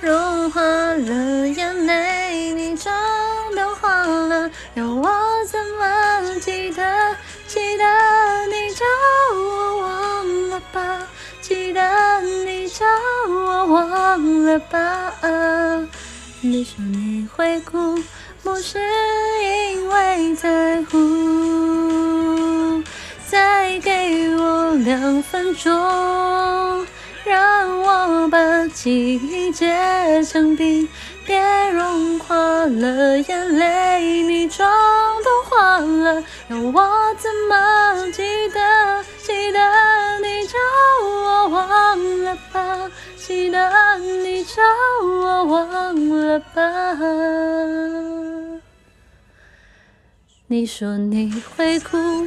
融化了眼泪，你妆都花了，要我怎么记得？记得你叫我忘了吧，记得你叫我忘了吧。你说你会哭，不是因为在乎，再给我两分钟。记忆结成冰，别融化了眼泪，你妆都花了，要我怎么记得？记得你叫我忘了吧，记得你叫我忘了吧。你说你会哭。